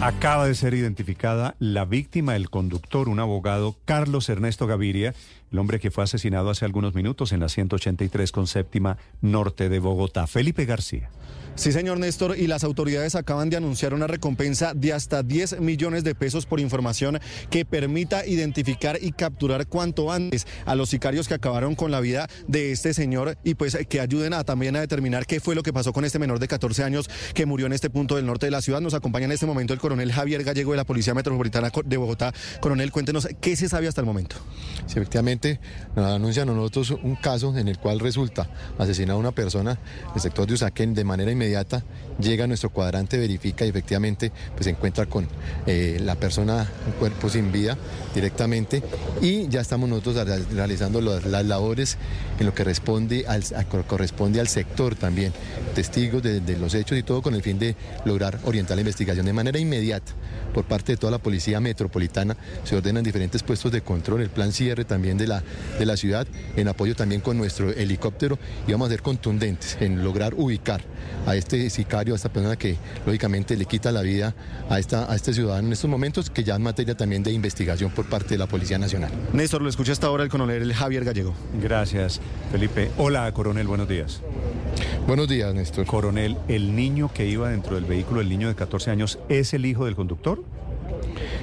Acaba de ser identificada la víctima, el conductor, un abogado, Carlos Ernesto Gaviria, el hombre que fue asesinado hace algunos minutos en la 183 con séptima norte de Bogotá. Felipe García. Sí, señor Néstor, y las autoridades acaban de anunciar una recompensa de hasta 10 millones de pesos por información que permita identificar y capturar cuanto antes a los sicarios que acabaron con la vida de este señor y pues que ayuden también a determinar qué fue lo que pasó con este menor de 14 años que murió en este punto del norte de la ciudad. Nos acompaña en este momento el coronel Javier Gallego de la Policía Metropolitana de Bogotá. Coronel, cuéntenos qué se sabe hasta el momento. Sí, efectivamente, nos anuncian a nosotros un caso en el cual resulta asesinada una persona en el sector de Usaquén de manera inmediata llega a nuestro cuadrante, verifica y efectivamente pues, se encuentra con eh, la persona, un cuerpo sin vida directamente y ya estamos nosotros realizando las, labores en lo que responde al, corresponde al sector también, testigos de, los hechos y todo con el fin de lograr orientar la investigación de manera inmediata por parte de toda la policía metropolitana. Se ordenan diferentes puestos de control, el plan cierre también de la, de la ciudad, en apoyo también con nuestro helicóptero y vamos a ser contundentes en lograr ubicar a este sicario, a esta persona que lógicamente le quita la vida a, esta, a este ciudadano en estos momentos, que ya es materia también de investigación por parte de la Policía Nacional. Néstor, lo escucha hasta ahora el coronel Javier Gallego. Gracias, Felipe. Hola, coronel, buenos días. Buenos días, Néstor. Coronel, ¿el niño que iba dentro del vehículo, el niño de 14 años, es el hijo del conductor?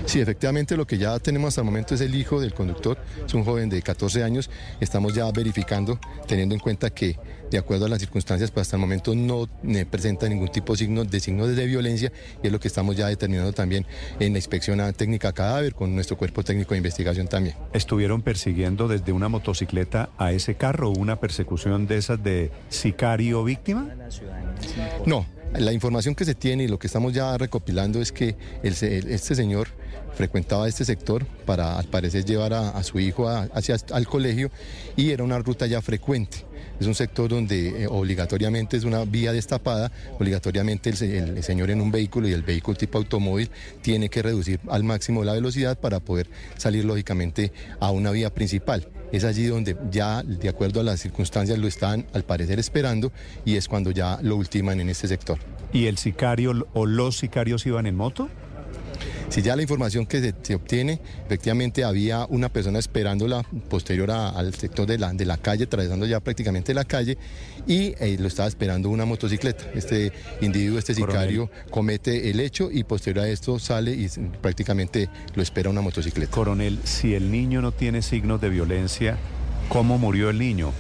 Sí, efectivamente lo que ya tenemos hasta el momento es el hijo del conductor, es un joven de 14 años, estamos ya verificando, teniendo en cuenta que de acuerdo a las circunstancias, pues hasta el momento no presenta ningún tipo de signo de signos de violencia y es lo que estamos ya determinando también en la inspección técnica cadáver con nuestro cuerpo técnico de investigación también. ¿Estuvieron persiguiendo desde una motocicleta a ese carro una persecución de esas de sicario víctima? No, la información que se tiene y lo que estamos ya recopilando es que este señor frecuentaba este sector para al parecer llevar a, su hijo hacia al colegio y era una ruta ya frecuente. Es un sector donde eh, obligatoriamente es una vía destapada, obligatoriamente el, señor en un vehículo y el vehículo tipo automóvil tiene que reducir al máximo la velocidad para poder salir lógicamente a una vía principal. Es allí donde ya, de acuerdo a las circunstancias, lo están al parecer esperando y es cuando ya lo ultiman en este sector. ¿Y el sicario o los sicarios iban en moto? Si ya la información que se, obtiene, efectivamente había una persona esperándola posterior al sector de la, de la calle, atravesando ya prácticamente la calle, y eh, lo estaba esperando una motocicleta. Este individuo, este sicario, comete el hecho y posterior a esto sale y prácticamente lo espera una motocicleta. Coronel, si el niño no tiene signos de violencia, ¿cómo murió el niño?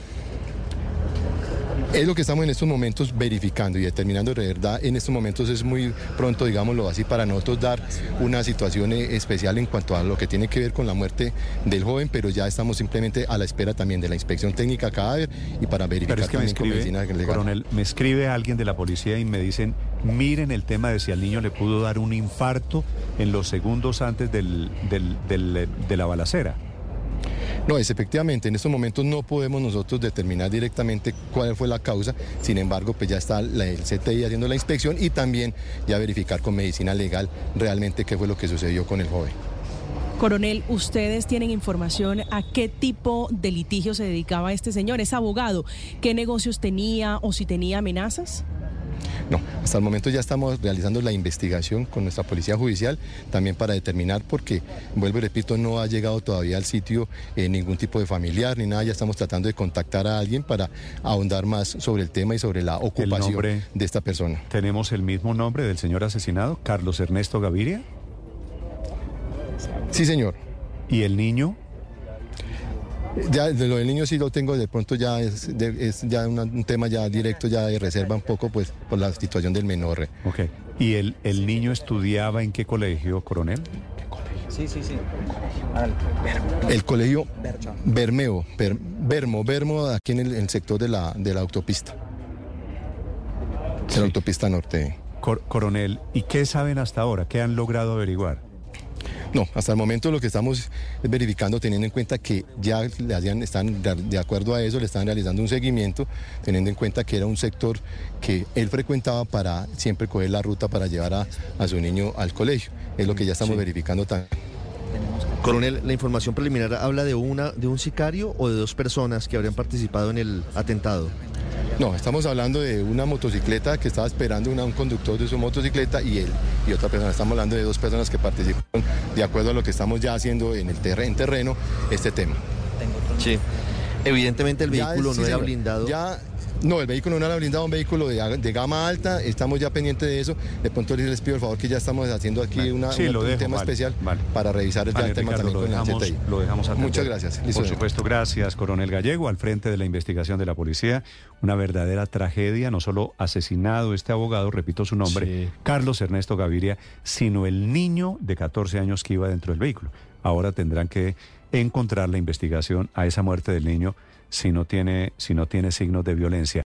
Es lo que estamos en estos momentos verificando y determinando de verdad. En estos momentos es muy pronto, digámoslo así, para nosotros dar una situación eh, especial en cuanto a lo que tiene que ver con la muerte del joven, pero ya estamos simplemente a la espera también de la inspección técnica cadáver y para verificar es que también me escribe, Coronel, me escribe alguien de la policía y me dicen, miren el tema de si al niño le pudo dar un infarto en los segundos antes del, de la balacera. No, es efectivamente, en estos momentos no podemos nosotros determinar directamente cuál fue la causa, sin embargo, pues ya está el CTI haciendo la inspección y también ya verificar con medicina legal realmente qué fue lo que sucedió con el joven. Coronel, ¿ustedes tienen información a qué tipo de litigio se dedicaba este señor? ¿Es abogado? ¿Qué negocios tenía o si tenía amenazas? No, hasta el momento ya estamos realizando la investigación con nuestra policía judicial, también para determinar, porque, vuelvo y repito, no ha llegado todavía al sitio eh, ningún tipo de familiar ni nada, ya estamos tratando de contactar a alguien para ahondar más sobre el tema y sobre la ocupación de esta persona. ¿Tenemos el mismo nombre del señor asesinado, Carlos Ernesto Gaviria? Sí, señor. ¿Y el niño? Ya de lo del niño sí lo tengo, de pronto ya es, ya un tema ya directo, ya de reserva un poco, pues por la situación del menor. Ok. ¿Y el, el niño estudiaba en qué colegio, coronel? Sí, sí, sí. El colegio Bermeo, Bermo, Bermo, aquí en el, sector de la, de la autopista. De la autopista norte. coronel, ¿y qué saben hasta ahora? ¿Qué han logrado averiguar? No, hasta el momento lo que estamos verificando, teniendo en cuenta que ya le están, de acuerdo a eso, le están realizando un seguimiento, teniendo en cuenta que era un sector que él frecuentaba para siempre coger la ruta para llevar a, su niño al colegio. Es lo que ya estamos verificando también. Coronel, la información preliminar habla de una de un sicario o de dos personas que habrían participado en el atentado. No, estamos hablando de una motocicleta que estaba esperando una- un conductor de su motocicleta y él y otra persona. Estamos hablando de dos personas que participaron de acuerdo a lo que estamos ya haciendo en el terre- en terreno este tema. Sí. Evidentemente el Ya, vehículo sí, no era señor. blindado. Ya, no, el vehículo no era blindado, un vehículo de, de gama alta, estamos ya pendientes de eso. De pronto les pido el favor que ya estamos haciendo aquí una, Sí, una- lo un dejo, tema vale, especial vale. para revisar el tema Ricardo, también lo con la lo dejamos atender. Muchas gracias. Listo, Por señor. supuesto, gracias, coronel Gallego, al frente de la investigación de la policía. Una verdadera tragedia, no solo asesinado este abogado, repito su nombre, Sí. Carlos Ernesto Gaviria, sino el niño de 14 años que iba dentro del vehículo. Ahora tendrán que encontrar la investigación a esa muerte del niño si no tiene, si no tiene signos de violencia.